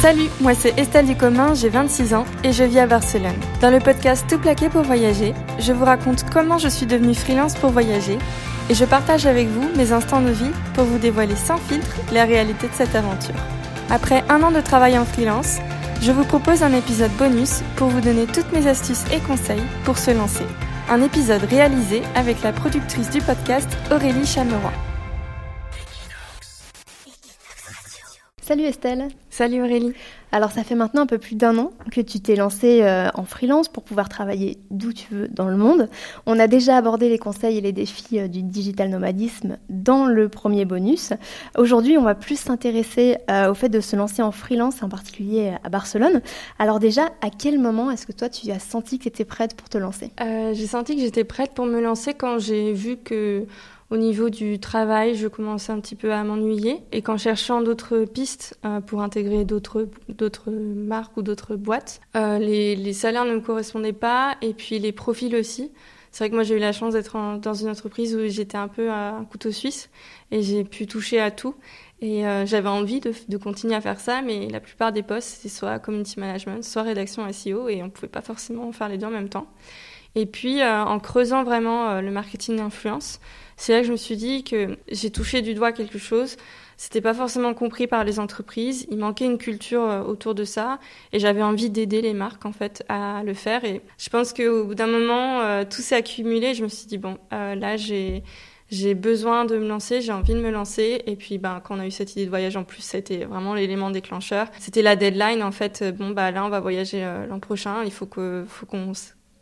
Salut, moi c'est Estelle Ducommun, j'ai 26 ans et je vis à Barcelone. Dans le podcast Tout plaqué pour voyager, je vous raconte comment je suis devenue freelance pour voyager et je partage avec vous mes instants de vie pour vous dévoiler sans filtre la réalité de cette aventure. Après un an de travail en freelance, je vous propose un épisode bonus pour vous donner toutes mes astuces et conseils pour se lancer. Un épisode réalisé avec la productrice du podcast Aurélie Chameroy. Salut Estelle. Salut Aurélie. Alors ça fait maintenant un peu plus d'un an que tu t'es lancée euh, en freelance pour pouvoir travailler d'où tu veux dans le monde. On a déjà abordé les conseils et les défis euh, du digital nomadisme dans le premier bonus. Aujourd'hui, on va plus s'intéresser euh, au fait de se lancer en freelance, en particulier à Barcelone. Alors déjà, à quel moment est-ce que toi tu as senti que tu étais prête pour te lancer? J'ai senti que j'étais prête pour me lancer quand j'ai vu que au niveau du travail, je commençais un petit peu à m'ennuyer. Et qu'en cherchant d'autres pistes euh, pour intégrer d'autres, marques ou d'autres boîtes, euh, les, les, salaires ne me correspondaient pas et puis les profils aussi. C'est vrai que moi j'ai eu la chance d'être dans une entreprise où j'étais un peu un couteau suisse et j'ai pu toucher à tout. Et euh, j'avais envie de, de, continuer à faire ça, mais la plupart des postes, c'était soit community management, soit rédaction SEO, et on ne pouvait pas forcément faire les deux en même temps. Et puis, euh, en creusant vraiment euh, le marketing d'influence, c'est là que je me suis dit que j'ai touché du doigt quelque chose. C'était pas forcément compris par les entreprises. Il manquait une culture euh, autour de ça, et j'avais envie d'aider les marques en fait à le faire. Et je pense qu'au bout d'un moment, tout s'est accumulé. Je me suis dit bon, là j'ai besoin de me lancer, j'ai envie de me lancer. Et puis, ben, quand on a eu cette idée de voyage en plus, c'était vraiment l'élément déclencheur. C'était la deadline, en fait. Bon, bah, là, on va voyager l'an prochain. Il faut que, faut qu'on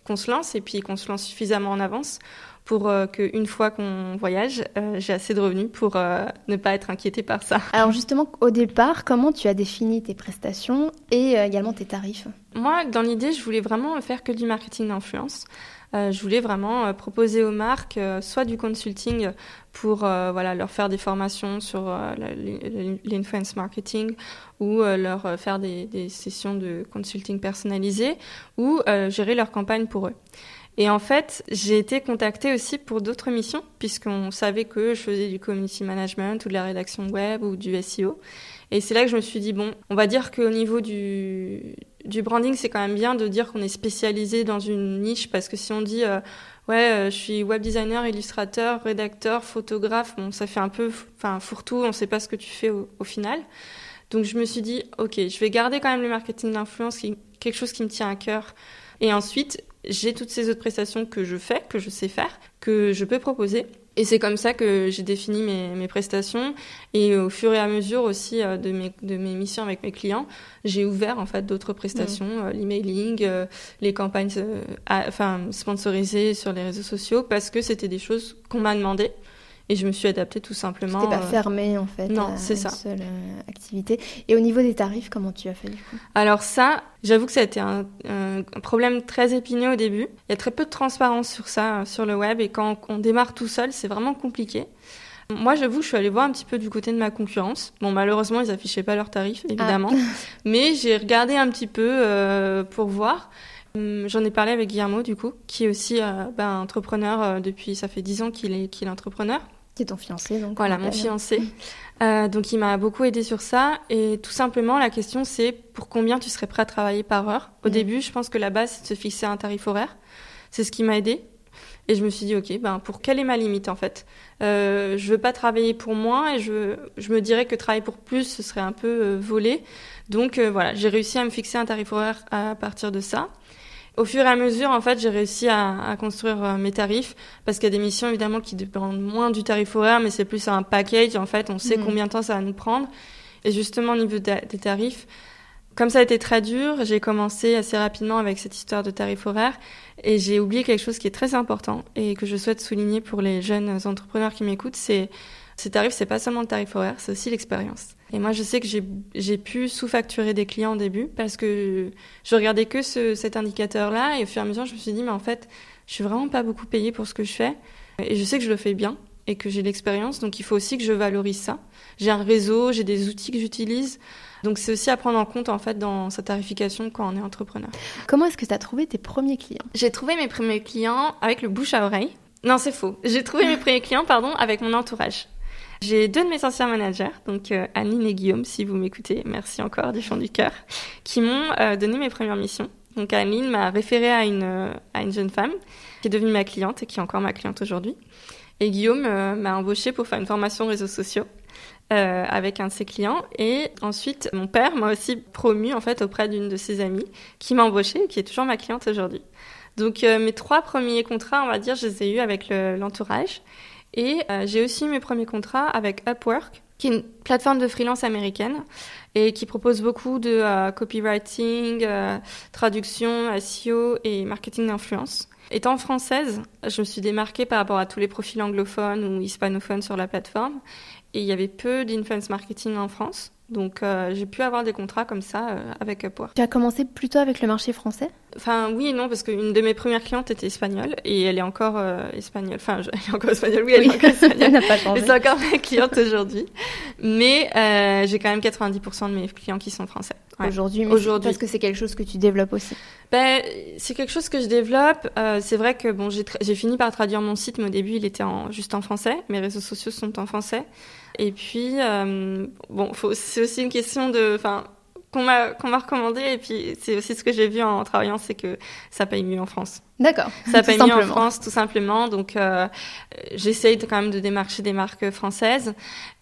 qu'on se lance et puis qu'on se lance suffisamment en avance pour euh, qu'une fois qu'on voyage, euh, j'ai assez de revenus pour euh, ne pas être inquiétée par ça. Alors justement, au départ, comment tu as défini tes prestations et également tes tarifs? Moi, dans l'idée, je voulais vraiment faire que du marketing d'influence. Je voulais vraiment proposer aux marques soit du consulting pour voilà leur faire des formations sur l'influence marketing ou leur faire des, des, sessions de consulting personnalisées ou gérer leur campagne pour eux. Et en fait, j'ai été contactée aussi pour d'autres missions, puisqu'on savait que je faisais du community management ou de la rédaction web ou du SEO. Et c'est là que je me suis dit, bon, on va dire qu'au niveau du, du branding, c'est quand même bien de dire qu'on est spécialisé dans une niche, parce que si on dit, euh, ouais, euh, je suis web designer, illustrateur, rédacteur, photographe, bon, ça fait un peu, enfin, fourre-tout, on ne sait pas ce que tu fais au, au, final. Donc je me suis dit, ok, je vais garder quand même le marketing d'influence, quelque chose qui me tient à cœur. Et ensuite, j'ai toutes ces autres prestations que je fais, que je sais faire, que je peux proposer. Et c'est comme ça que j'ai défini mes, mes, prestations. Et au fur et à mesure aussi euh, de, mes, de mes missions avec mes clients, j'ai ouvert en fait d'autres prestations, mmh. euh, l'emailing, euh, les campagnes enfin, sponsorisées sur les réseaux sociaux, parce que c'était des choses qu'on m'a demandé et je me suis adaptée tout simplement. C'était pas euh, fermé en fait. Non, c'est ça. Seule euh, activité. Et au niveau des tarifs, comment tu as fait du coup? Alors ça, j'avoue que ça a été un, problème très épineux au début. Il y a très peu de transparence sur ça euh, sur le web et quand on démarre tout seul, c'est vraiment compliqué. Moi, j'avoue, je suis allée voir un petit peu du côté de ma concurrence. Bon, malheureusement, ils affichaient pas leurs tarifs, ah. évidemment. Mais j'ai regardé un petit peu pour voir. Hum, j'en ai parlé avec Guillermo, du coup, qui est aussi ben, entrepreneur depuis, ça fait dix ans qu'il est, qu'il est entrepreneur. Qui est ton fiancé, donc. Voilà, mon fiancé. Euh, donc, il m'a beaucoup aidé sur ça. Et tout simplement, la question, c'est pour combien tu serais prêt à travailler par heure? Au début, je pense que la base, c'est de se fixer un tarif horaire. C'est ce qui m'a aidé. Et je me suis dit, OK, ben, pour quelle est ma limite, en fait? Euh, Je veux pas travailler pour moi et je, je me dirais que travailler pour plus, ce serait un peu euh, volé. Donc, euh, voilà, j'ai réussi à me fixer un tarif horaire à partir de ça. Au fur et à mesure, en fait, j'ai réussi à, à, construire euh, mes tarifs parce qu'il y a des missions évidemment qui dépendent moins du tarif horaire, mais c'est plus un package. En fait, on sait mhm. combien de temps ça va nous prendre. Et justement, au niveau des tarifs, comme ça a été très dur, j'ai commencé assez rapidement avec cette histoire de tarif horaire et j'ai oublié quelque chose qui est très important et que je souhaite souligner pour les jeunes entrepreneurs qui m'écoutent, c'est ces tarifs, c'est pas seulement le tarif horaire, c'est aussi l'expérience. Et moi, je sais que j'ai pu sous-facturer des clients au début parce que je regardais que ce, cet indicateur-là et au fur et à mesure, je me suis dit, mais en fait, je suis vraiment pas beaucoup payée pour ce que je fais et je sais que je le fais bien et que j'ai l'expérience, donc il faut aussi que je valorise ça. J'ai un réseau, j'ai des outils que j'utilise. Donc c'est aussi à prendre en compte en fait dans sa tarification quand on est entrepreneur. Comment est-ce que tu as trouvé tes premiers clients? J'ai trouvé mes premiers clients avec le bouche à oreille. Non, c'est faux. J'ai trouvé mes premiers clients pardon avec mon entourage. J'ai deux de mes anciens managers, donc euh, et Guillaume, si vous m'écoutez, merci encore du fond du cœur, qui m'ont euh, donné mes premières missions. Donc Anne m'a référé à une, euh, à une jeune femme qui est devenue ma cliente et qui est encore ma cliente aujourd'hui. Et Guillaume m'a embauché pour faire une formation réseaux sociaux. Euh, avec un de ses clients. Et ensuite, mon père m'a aussi promu en fait auprès d'une de ses amies qui m'a embauché et qui est toujours ma cliente aujourd'hui. Donc euh, mes trois premiers contrats, on va dire, je les ai eus avec l'entourage. Et euh, j'ai aussi mes premiers contrats avec Upwork, qui est une plateforme de freelance américaine et qui propose beaucoup de copywriting, traduction, SEO et marketing d'influence. Étant française, je me suis démarquée par rapport à tous les profils anglophones ou hispanophones sur la plateforme et il y avait peu d'influence marketing en France. Donc euh, j'ai pu avoir des contrats comme ça euh, avec Upwork. Tu as commencé plutôt avec le marché français? Enfin oui et non parce qu'une de mes premières clientes était espagnole et elle est encore euh, espagnole. Enfin elle est encore espagnole. Oui elle est encore espagnole. elle n'a pas changé. C'est encore ma cliente aujourd'hui. Mais j'ai quand même 90% de mes clients qui sont français. Aujourd'hui, aujourd'hui. Parce que c'est quelque chose que tu développes aussi. Ben, c'est quelque chose que je développe. c'est vrai que bon, j'ai fini par traduire mon site, mais au début, il était en, juste en français. Mes réseaux sociaux sont en français. Et puis, euh, bon, c'est aussi une question de, enfin, qu'on m'a recommandé et puis c'est aussi ce que j'ai vu en travaillant c'est que ça paye mieux en France. D'accord. Ça paye mieux en France tout simplement donc euh, j'essaye quand même de démarcher des marques françaises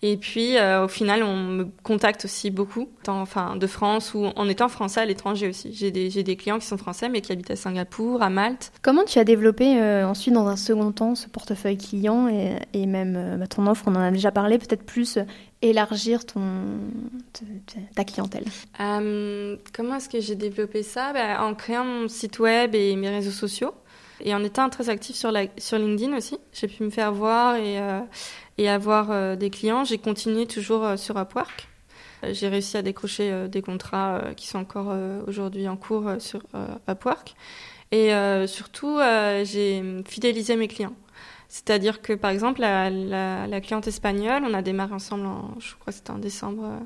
et puis euh, au final on me contacte aussi beaucoup enfin de France ou en étant français à l'étranger aussi. J'ai des clients qui sont français mais qui habitent à Singapour, à Malte. Comment tu as développé euh, ensuite dans un second temps ce portefeuille client et, et même bah, ton offre? On en a déjà parlé peut-être plus élargir ton, ta clientèle euh, Comment est-ce que j'ai développé ça? Ben, En créant mon site web et mes réseaux sociaux. Et en étant très active sur, sur LinkedIn aussi. J'ai pu me faire voir et, euh, et avoir euh, des clients. J'ai continué toujours sur Upwork. J'ai réussi à décrocher des contrats qui sont encore aujourd'hui en cours sur Upwork. Et surtout, j'ai fidélisé mes clients. C'est-à-dire que, par exemple, la, la, cliente espagnole, on a démarré ensemble, en, je crois que c'était en décembre, euh,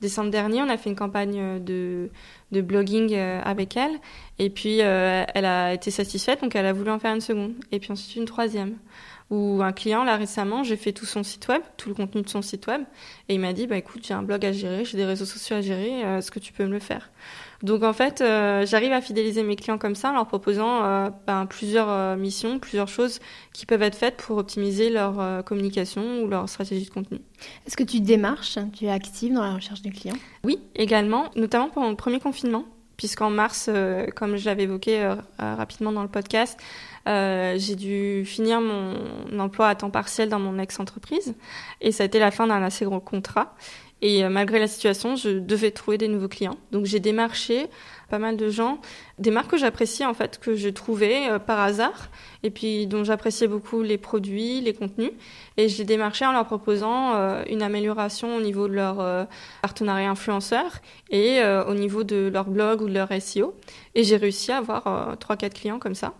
décembre dernier, on a fait une campagne de, de blogging euh, avec elle. Et puis, euh, elle a été satisfaite, donc elle a voulu en faire une seconde. Et puis ensuite une troisième. Ou un client, là récemment, j'ai fait tout son site web, tout le contenu de son site web. Et il m'a dit, bah écoute, j'ai un blog à gérer, j'ai des réseaux sociaux à gérer, est-ce que tu peux me le faire? Donc en fait, euh, j'arrive à fidéliser mes clients comme ça en leur proposant euh, ben, plusieurs euh, missions, plusieurs choses qui peuvent être faites pour optimiser leur communication ou leur stratégie de contenu. Est-ce que tu démarches Tu es active dans la recherche des clients? Oui, également, notamment pendant le premier confinement, puisqu'en mars, comme je l'avais évoqué rapidement dans le podcast, j'ai dû finir mon emploi à temps partiel dans mon ex-entreprise et ça a été la fin d'un assez gros contrat. Et euh, malgré la situation, je devais trouver des nouveaux clients. Donc j'ai démarché pas mal de gens, des marques que j'appréciais en fait, que je trouvais euh, par hasard, et puis dont j'appréciais beaucoup les produits, les contenus. Et je les démarchais en leur proposant euh, une amélioration au niveau de leur partenariat influenceur et au niveau de leur blog ou de leur SEO. Et j'ai réussi à avoir trois, quatre clients comme ça.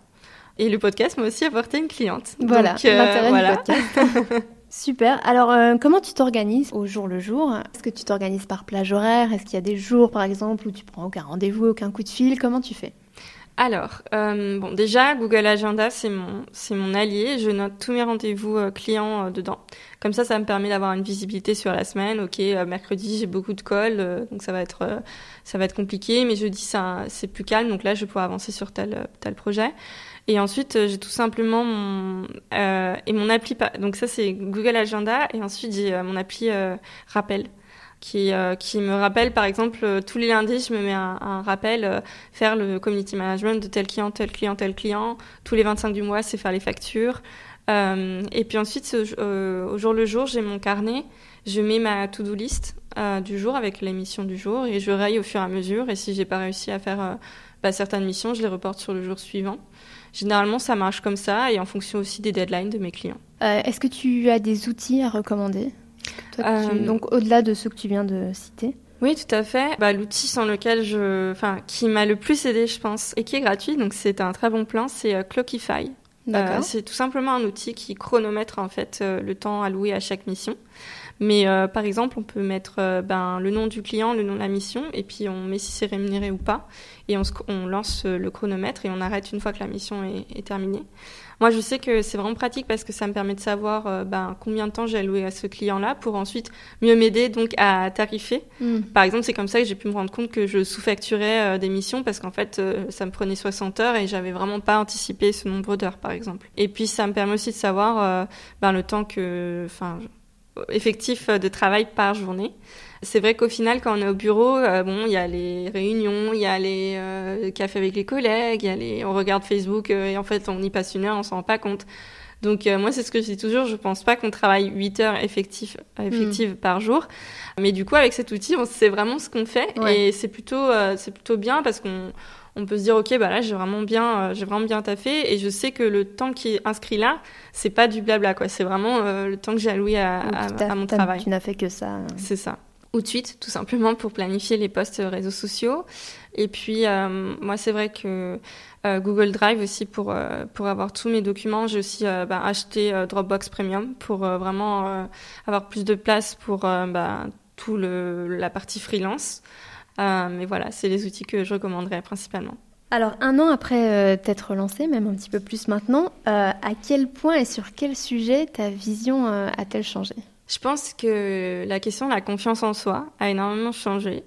Et le podcast m'a aussi apporté une cliente. Voilà, l'intérêt voilà. du podcast. Super. Alors, euh, comment tu t'organises au jour le jour? Est-ce que tu t'organises par plage horaire? Est-ce qu'il y a des jours, par exemple, où tu prends aucun rendez-vous, aucun coup de fil? Comment tu fais? Alors, euh, bon, déjà, Google Agenda, c'est mon, c'est mon allié. Je note tous mes rendez-vous euh, clients dedans. Comme ça, ça me permet d'avoir une visibilité sur la semaine. Ok, mercredi, j'ai beaucoup de calls, donc ça va être, ça va être compliqué. Mais jeudi, ça, c'est plus calme, donc là, je peux avancer sur tel, tel projet. Et ensuite, euh, j'ai tout simplement mon euh, et mon appli. Donc ça, c'est Google Agenda. Et ensuite, j'ai euh, mon appli euh, rappel qui qui me rappelle, par exemple, tous les lundis, je me mets un, un rappel, faire le community management de tel client, tel client, tel client. Tous les 25 du mois, c'est faire les factures. et puis ensuite, au jour le jour, j'ai mon carnet. Je mets ma to-do list du jour avec les missions du jour et je raye au fur et à mesure. Et si j'ai pas réussi à faire bah, certaines missions, je les reporte sur le jour suivant. Généralement, ça marche comme ça et en fonction aussi des deadlines de mes clients. Euh, est-ce que tu as des outils à recommander euh, Donc, au-delà de ceux que tu viens de citer oui, tout à fait. Bah, L'outil sans lequel je, enfin, qui m'a le plus aidé, je pense, et qui est gratuit, donc c'est un très bon plan, c'est euh, Clockify. c'est tout simplement un outil qui chronomètre en fait le temps alloué à chaque mission. Mais euh, par exemple, on peut mettre euh, ben, le nom du client, le nom de la mission, et puis on met si c'est rémunéré ou pas. Et on, on, lance euh, le chronomètre et on arrête une fois que la mission est, est terminée. Moi, je sais que c'est vraiment pratique parce que ça me permet de savoir ben, combien de temps j'ai alloué à ce client-là pour ensuite mieux m'aider donc à tarifer. Mm. Par exemple, c'est comme ça que j'ai pu me rendre compte que je sous-facturais des missions parce qu'en fait, ça me prenait 60 heures et j'avais vraiment pas anticipé ce nombre d'heures, par exemple. Et puis, ça me permet aussi de savoir ben, le temps que, enfin, effectif de travail par journée. C'est vrai qu'au final, quand on est au bureau, euh, bon, il y a les réunions, il y a les euh, cafés avec les collègues, y a les... on regarde Facebook euh, et en fait, on y passe une heure, on s'en rend pas compte. Donc moi, c'est ce que je dis toujours, je pense pas qu'on travaille 8 heures effectives, effectives mm. par jour. Mais du coup, avec cet outil, on sait vraiment ce qu'on fait et c'est plutôt, c'est plutôt bien parce qu'on on peut se dire ok bah là j'ai vraiment bien euh, j'ai vraiment bien taffé et je sais que le temps qui est inscrit là c'est pas du blabla quoi. C'est vraiment euh, le temps que j'ai alloué à, à, mon travail. tu n'as fait que ça. C'est ça. Ou de suite tout simplement pour planifier les posts réseaux sociaux. Et puis euh, moi c'est vrai que Google Drive aussi pour pour avoir tous mes documents j'ai aussi bah, acheté Dropbox Premium pour vraiment avoir plus de place pour bah, tout le la partie freelance. euh, mais voilà, c'est les outils que je recommanderais principalement. Alors, un an après euh, t'être lancé, même un petit peu plus maintenant, euh, à quel point et sur quel sujet ta vision a-t-elle changé? Je pense que la question de la confiance en soi a énormément changé.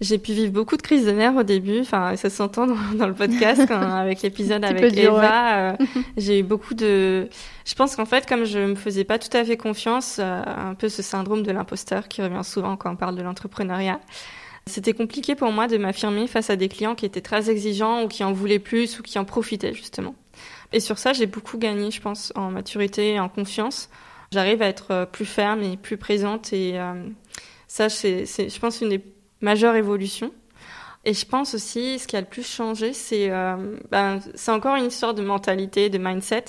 j'ai pu vivre beaucoup de crises de nerfs au début, enfin ça s'entend dans, le podcast avec l'épisode avec Eva. j'ai eu beaucoup de. Je pense qu'en fait, comme je me faisais pas tout à fait confiance, un peu ce syndrome de l'imposteur qui revient souvent quand on parle de l'entrepreneuriat. C'était compliqué pour moi de m'affirmer face à des clients qui étaient très exigeants ou qui en voulaient plus ou qui en profitaient justement. Et sur ça, j'ai beaucoup gagné, je pense, en maturité et en confiance. J'arrive à être euh, plus ferme et plus présente et euh, ça, c'est, je pense, une des majeures évolutions. Et je pense aussi, ce qui a le plus changé, c'est euh, ben, encore une histoire de mentalité, de mindset.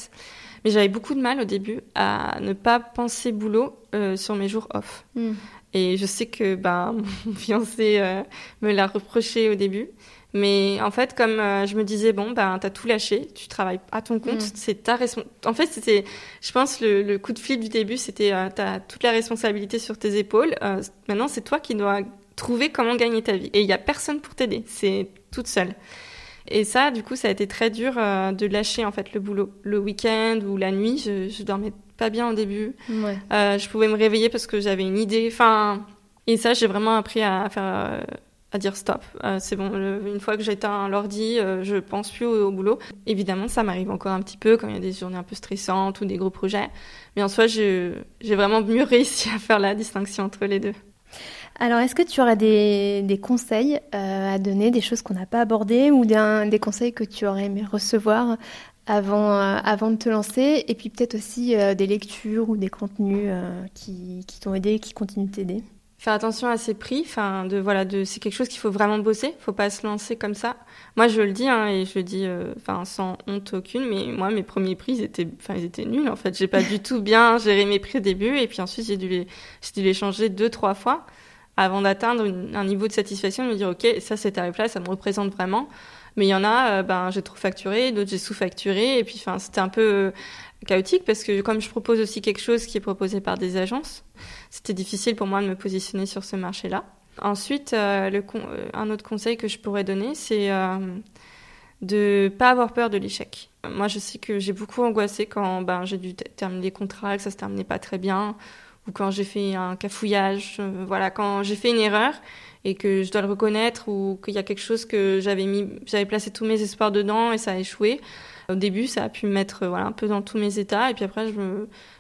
Mais j'avais beaucoup de mal au début à ne pas penser boulot sur mes jours off. Hmm. Et je sais que ben, mon fiancé euh, me l'a reproché au début. Mais en fait, comme euh, je me disais, bon, ben, t'as tout lâché, tu travailles à ton compte, mm. c'est ta responsabilité. En fait, c'était, je pense, le, le, coup de fil du début, c'était, euh, t'as toute la responsabilité sur tes épaules. Maintenant, c'est toi qui dois trouver comment gagner ta vie. Et il y a personne pour t'aider. C'est toute seule. Et ça, du coup, ça a été très dur de lâcher, en fait, le boulot. Le week-end ou la nuit, je, je dormais pas bien au début. Euh, je pouvais me réveiller parce que j'avais une idée. Enfin, et ça, j'ai vraiment appris à faire, euh, à dire stop. Euh, c'est bon. une fois que j'éteins l'ordi, je pense plus au, boulot. Évidemment, ça m'arrive encore un petit peu quand il y a des journées un peu stressantes ou des gros projets. Mais en soi, j'ai vraiment mieux réussi à faire la distinction entre les deux. Alors, est-ce que tu aurais des, des conseils à donner, des choses qu'on n'a pas abordées ou des conseils que tu aurais aimé recevoir avant, euh, avant de te lancer Et puis peut-être aussi euh, des lectures ou des contenus euh, qui, qui t'ont aidé, qui continuent de t'aider faire attention à ses prix. Enfin, de voilà, de c'est quelque chose qu'il faut vraiment bosser. Faut pas se lancer comme ça. Moi, je le dis hein, et je le dis, enfin, sans honte aucune. Mais moi, mes premiers prix, ils étaient, enfin, ils étaient nuls. En fait, j'ai pas du tout bien géré mes prix au début et puis ensuite j'ai dû les, j'ai dû les changer deux, trois fois avant d'atteindre un niveau de satisfaction, de me dire ok, ça c'est tarif-là, ça me représente vraiment. Mais il y en a, euh, ben, j'ai trop facturé, d'autres j'ai sous-facturé. Et puis, enfin, c'était un peu euh, chaotique parce que comme je propose aussi quelque chose qui est proposé par des agences, c'était difficile pour moi de me positionner sur ce marché-là. Ensuite, euh, un autre conseil que je pourrais donner, c'est de pas avoir peur de l'échec. Moi, je sais que j'ai beaucoup angoissé quand ben, j'ai dû terminer des contrats, que ça se terminait pas très bien, ou quand j'ai fait un cafouillage. voilà, quand j'ai fait une erreur et que je dois le reconnaître ou qu'il y a quelque chose que j'avais mis, j'avais placé tous mes espoirs dedans et ça a échoué. Au début, ça a pu me mettre voilà, un peu dans tous mes états et puis après,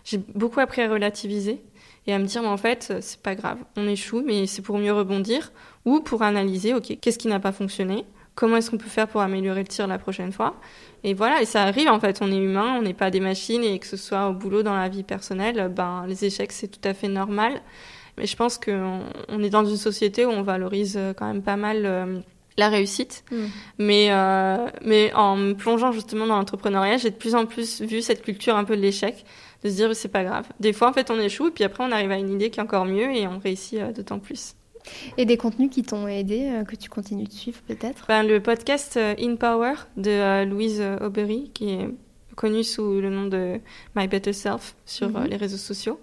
j'ai beaucoup appris à relativiser et à me dire, mais en fait, c'est pas grave, on échoue, mais c'est pour mieux rebondir ou pour analyser, ok, qu'est-ce qui n'a pas fonctionné, comment est-ce qu'on peut faire pour améliorer le tir la prochaine fois. Et voilà, et ça arrive en fait, on est humain, on n'est pas des machines et que ce soit au boulot, dans la vie personnelle, ben les échecs c'est tout à fait normal. Mais je pense qu'on on est dans une société où on valorise euh, quand même pas mal euh, la réussite. Mm. Mais, euh, mais en me plongeant justement dans l'entrepreneuriat, j'ai de plus en plus vu cette culture un peu de l'échec, de se dire c'est pas grave. Des fois, en fait, on échoue, et puis après, on arrive à une idée qui est encore mieux et on réussit d'autant plus. Et des contenus qui t'ont aidé, que tu continues de suivre peut-être? Ben, Le podcast In Power de Louise Aubery, qui est connue sous le nom de My Better Self sur mm-hmm. les réseaux sociaux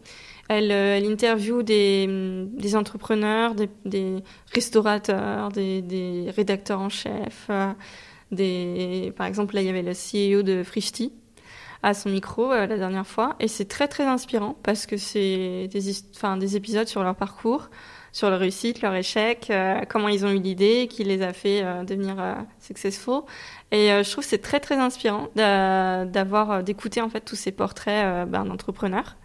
Elle, elle interviewe des, des entrepreneurs, des, des restaurateurs, des, des, rédacteurs en chef. des, par exemple, là, il y avait le CEO de Frishti à son micro la dernière fois. Et c'est très, très inspirant parce que c'est des, enfin, des épisodes sur leur parcours sur leur réussite, leur échec, euh, comment ils ont eu l'idée, qui les a fait euh, devenir euh, successful. Et je trouve que c'est très très inspirant d'avoir d'écouter en fait tous ces portraits ben, d'entrepreneurs.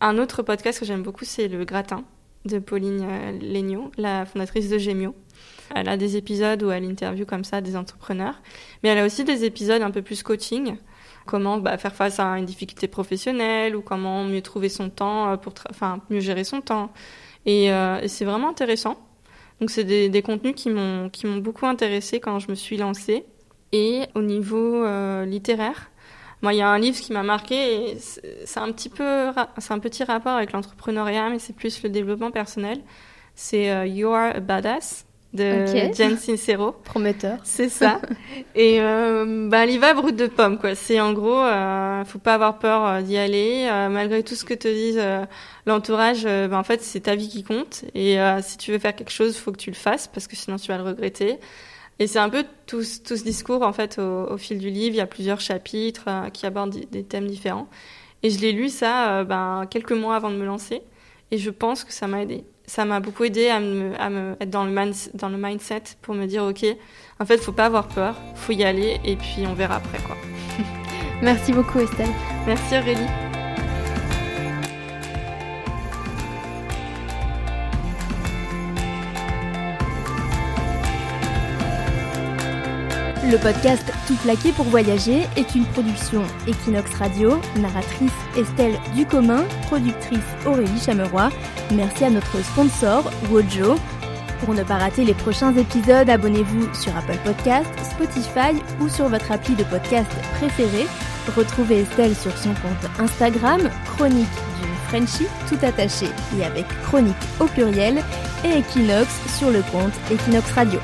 Un autre podcast que j'aime beaucoup, c'est le Gratin de Pauline Legnaud, la fondatrice de Gemio. Elle a des épisodes où elle interviewe comme ça des entrepreneurs, mais elle a aussi des épisodes un peu plus coaching comment bah, faire face à une difficulté professionnelle ou comment mieux trouver son temps pour enfin mieux gérer son temps euh, et, c'est vraiment intéressant. Donc c'est des, contenus qui m'ont beaucoup intéressé quand je me suis lancée. Et au niveau euh, littéraire, moi il y a un livre qui m'a marqué. C'est un petit peu c'est un petit rapport avec l'entrepreneuriat, mais c'est plus le développement personnel. C'est euh, You Are a Badass de Jen Sincero. Prometteur. C'est ça. et euh, bah, va brut de pomme, quoi. C'est en gros, euh, faut pas avoir peur euh, d'y aller, euh, malgré tout ce que te dise l'entourage. bah, en fait, c'est ta vie qui compte. Et si tu veux faire quelque chose, faut que tu le fasses, parce que sinon tu vas le regretter. Et c'est un peu tout, tout, ce discours, en fait, au, fil du livre. Il y a plusieurs chapitres qui abordent des thèmes différents. Et je l'ai lu ça ben, quelques mois avant de me lancer. Et je pense que ça m'a aidé ça m'a beaucoup aidé à me, à me être dans le, dans le mindset pour me dire ok, en fait, faut pas avoir peur, faut y aller et puis on verra après quoi. Merci beaucoup Estelle. Merci Aurélie. Le podcast Tout plaqué pour voyager est une production Equinox Radio, narratrice Estelle Ducommun, productrice Aurélie Chameroy. Merci à notre sponsor Wojo. Pour ne pas rater les prochains épisodes, abonnez-vous sur Apple Podcast, Spotify ou sur votre appli de podcast préféré. Retrouvez Estelle sur son compte Instagram, Chronique d'une Frenchie, tout attaché et avec chronique au pluriel, et Equinox sur le compte Equinox Radio.